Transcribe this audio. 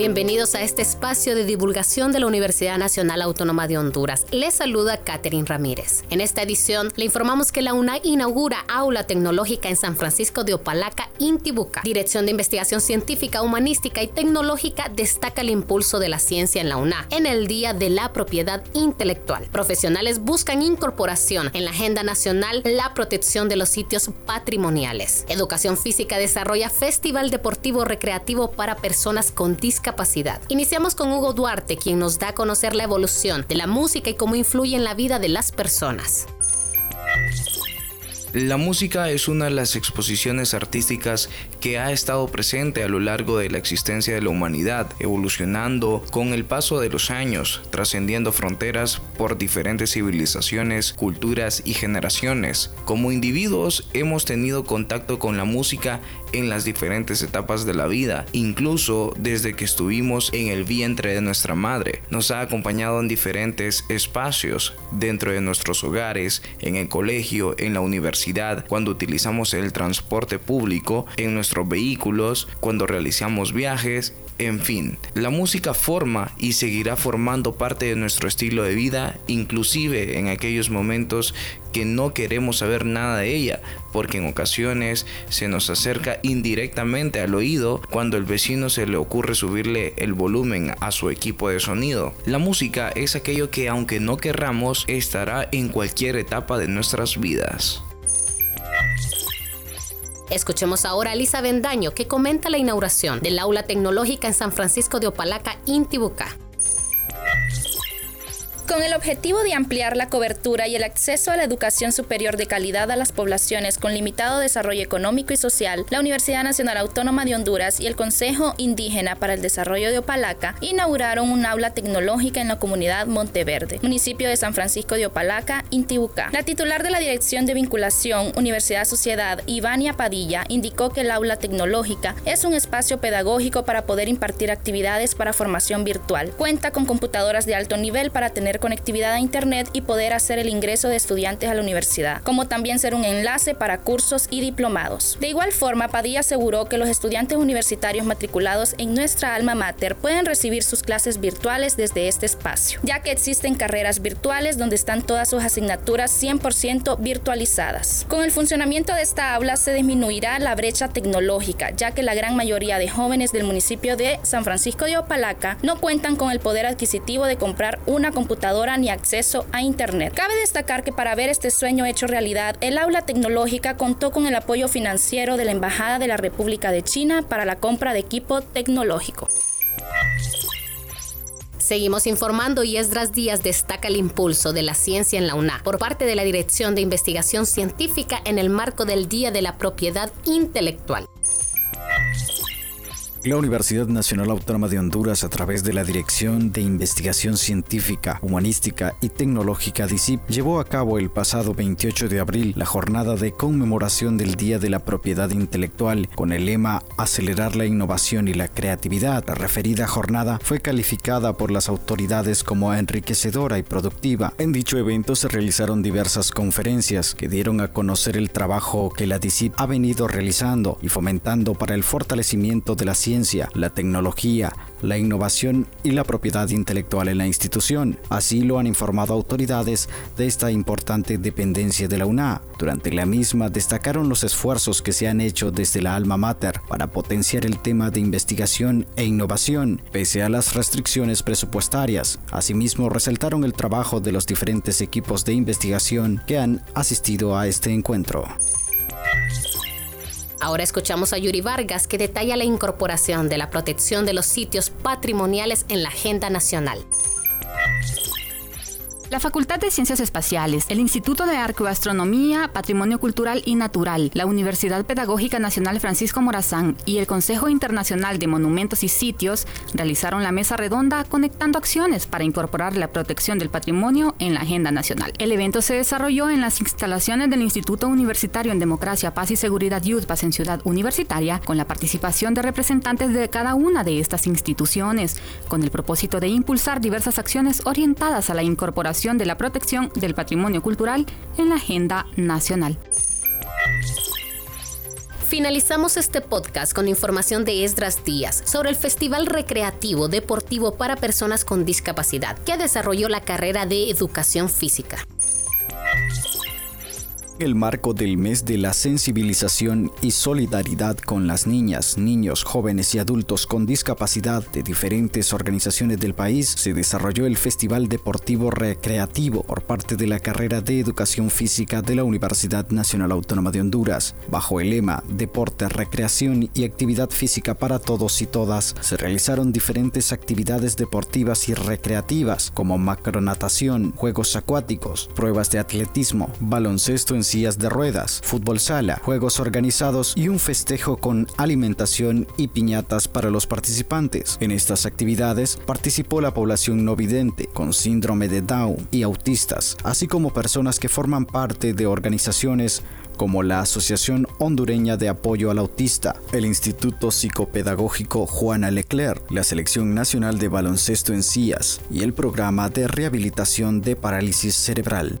Bienvenidos a este espacio de divulgación de la Universidad Nacional Autónoma de Honduras. Les saluda Catherine Ramírez. En esta edición le informamos que la UNA inaugura aula tecnológica en San Francisco de Opalaca, Intibuca. Dirección de Investigación Científica, Humanística y Tecnológica destaca el impulso de la ciencia en la UNA en el Día de la Propiedad Intelectual. Profesionales buscan incorporación en la agenda nacional la protección de los sitios patrimoniales. Educación Física desarrolla Festival Deportivo Recreativo para personas con discapacidad Iniciamos con Hugo Duarte, quien nos da a conocer la evolución de la música y cómo influye en la vida de las personas. La música es una de las exposiciones artísticas que ha estado presente a lo largo de la existencia de la humanidad, evolucionando con el paso de los años, trascendiendo fronteras por diferentes civilizaciones, culturas y generaciones. Como individuos hemos tenido contacto con la música en las diferentes etapas de la vida, incluso desde que estuvimos en el vientre de nuestra madre. Nos ha acompañado en diferentes espacios, dentro de nuestros hogares, en el colegio, en la universidad, cuando utilizamos el transporte público, en nuestros vehículos, cuando realizamos viajes en fin, la música forma y seguirá formando parte de nuestro estilo de vida, inclusive en aquellos momentos que no queremos saber nada de ella, porque en ocasiones se nos acerca indirectamente al oído cuando el vecino se le ocurre subirle el volumen a su equipo de sonido. La música es aquello que aunque no querramos estará en cualquier etapa de nuestras vidas. Escuchemos ahora a Lisa Bendaño que comenta la inauguración del aula tecnológica en San Francisco de Opalaca, Intibucá. Con el objetivo de ampliar la cobertura y el acceso a la educación superior de calidad a las poblaciones con limitado desarrollo económico y social, la Universidad Nacional Autónoma de Honduras y el Consejo Indígena para el Desarrollo de Opalaca inauguraron un aula tecnológica en la comunidad Monteverde, municipio de San Francisco de Opalaca, Intibucá. La titular de la Dirección de Vinculación Universidad Sociedad, Ivania Padilla, indicó que el aula tecnológica es un espacio pedagógico para poder impartir actividades para formación virtual. Cuenta con computadoras de alto nivel para tener conectividad a Internet y poder hacer el ingreso de estudiantes a la universidad, como también ser un enlace para cursos y diplomados. De igual forma, Padilla aseguró que los estudiantes universitarios matriculados en nuestra alma mater pueden recibir sus clases virtuales desde este espacio, ya que existen carreras virtuales donde están todas sus asignaturas 100% virtualizadas. Con el funcionamiento de esta aula se disminuirá la brecha tecnológica, ya que la gran mayoría de jóvenes del municipio de San Francisco de Opalaca no cuentan con el poder adquisitivo de comprar una computadora ni acceso a Internet. Cabe destacar que para ver este sueño hecho realidad, el aula tecnológica contó con el apoyo financiero de la Embajada de la República de China para la compra de equipo tecnológico. Seguimos informando y Esdras Díaz destaca el impulso de la ciencia en la UNA por parte de la Dirección de Investigación Científica en el marco del Día de la Propiedad Intelectual. La Universidad Nacional Autónoma de Honduras, a través de la Dirección de Investigación Científica, Humanística y Tecnológica DICIP, llevó a cabo el pasado 28 de abril la jornada de conmemoración del Día de la Propiedad Intelectual con el lema Acelerar la innovación y la creatividad. La referida jornada fue calificada por las autoridades como enriquecedora y productiva. En dicho evento se realizaron diversas conferencias que dieron a conocer el trabajo que la DICIP ha venido realizando y fomentando para el fortalecimiento de la ciencia la tecnología, la innovación y la propiedad intelectual en la institución. Así lo han informado autoridades de esta importante dependencia de la UNA. Durante la misma destacaron los esfuerzos que se han hecho desde la alma mater para potenciar el tema de investigación e innovación, pese a las restricciones presupuestarias. Asimismo, resaltaron el trabajo de los diferentes equipos de investigación que han asistido a este encuentro. Ahora escuchamos a Yuri Vargas que detalla la incorporación de la protección de los sitios patrimoniales en la agenda nacional. La Facultad de Ciencias Espaciales, el Instituto de Arqueoastronomía, Patrimonio Cultural y Natural, la Universidad Pedagógica Nacional Francisco Morazán y el Consejo Internacional de Monumentos y Sitios realizaron la mesa redonda conectando acciones para incorporar la protección del patrimonio en la agenda nacional. El evento se desarrolló en las instalaciones del Instituto Universitario en Democracia, Paz y Seguridad UTPAS en Ciudad Universitaria, con la participación de representantes de cada una de estas instituciones, con el propósito de impulsar diversas acciones orientadas a la incorporación de la protección del patrimonio cultural en la agenda nacional. Finalizamos este podcast con información de Esdras Díaz sobre el Festival Recreativo Deportivo para Personas con Discapacidad que desarrolló la carrera de Educación Física el marco del mes de la sensibilización y solidaridad con las niñas, niños, jóvenes y adultos con discapacidad de diferentes organizaciones del país, se desarrolló el Festival Deportivo Recreativo por parte de la carrera de Educación Física de la Universidad Nacional Autónoma de Honduras. Bajo el lema Deporte, Recreación y Actividad Física para Todos y Todas, se realizaron diferentes actividades deportivas y recreativas como macronatación, juegos acuáticos, pruebas de atletismo, baloncesto en sillas de ruedas, fútbol sala, juegos organizados y un festejo con alimentación y piñatas para los participantes. En estas actividades participó la población no vidente con síndrome de Down y autistas, así como personas que forman parte de organizaciones como la Asociación Hondureña de Apoyo al Autista, el Instituto Psicopedagógico Juana Leclerc, la Selección Nacional de Baloncesto en CIAS y el Programa de Rehabilitación de Parálisis Cerebral.